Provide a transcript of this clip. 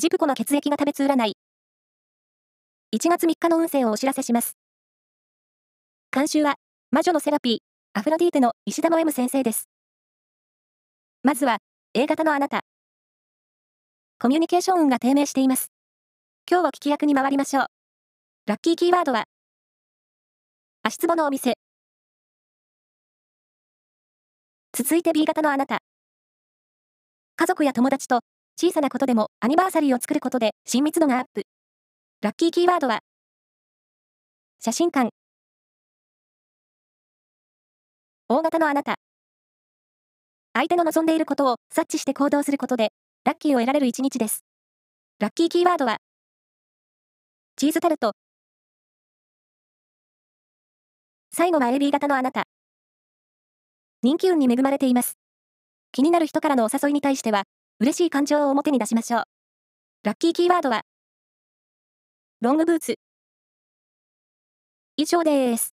ジプコの血液が食べつ占い。1月3日の運勢をお知らせします。監修は、魔女のセラピー、アフロディーテの石田の M 先生です。まずは、A 型のあなた。コミュニケーション運が低迷しています。今日は聞き役に回りましょう。ラッキーキーワードは、足つぼのお店。続いて B 型のあなた。家族や友達と小さなことでもアニバーサリーを作ることで親密度がアップ。ラッキーキーワードは、写真館。大型のあなた。相手の望んでいることを察知して行動することで、ラッキーを得られる一日です。ラッキーキーワードは、チーズタルト。最後は AB 型のあなた。人気運に恵まれています。気になる人からのお誘いに対しては、嬉しい感情を表に出しましょう。ラッキーキーワードは、ロングブーツ。以上です。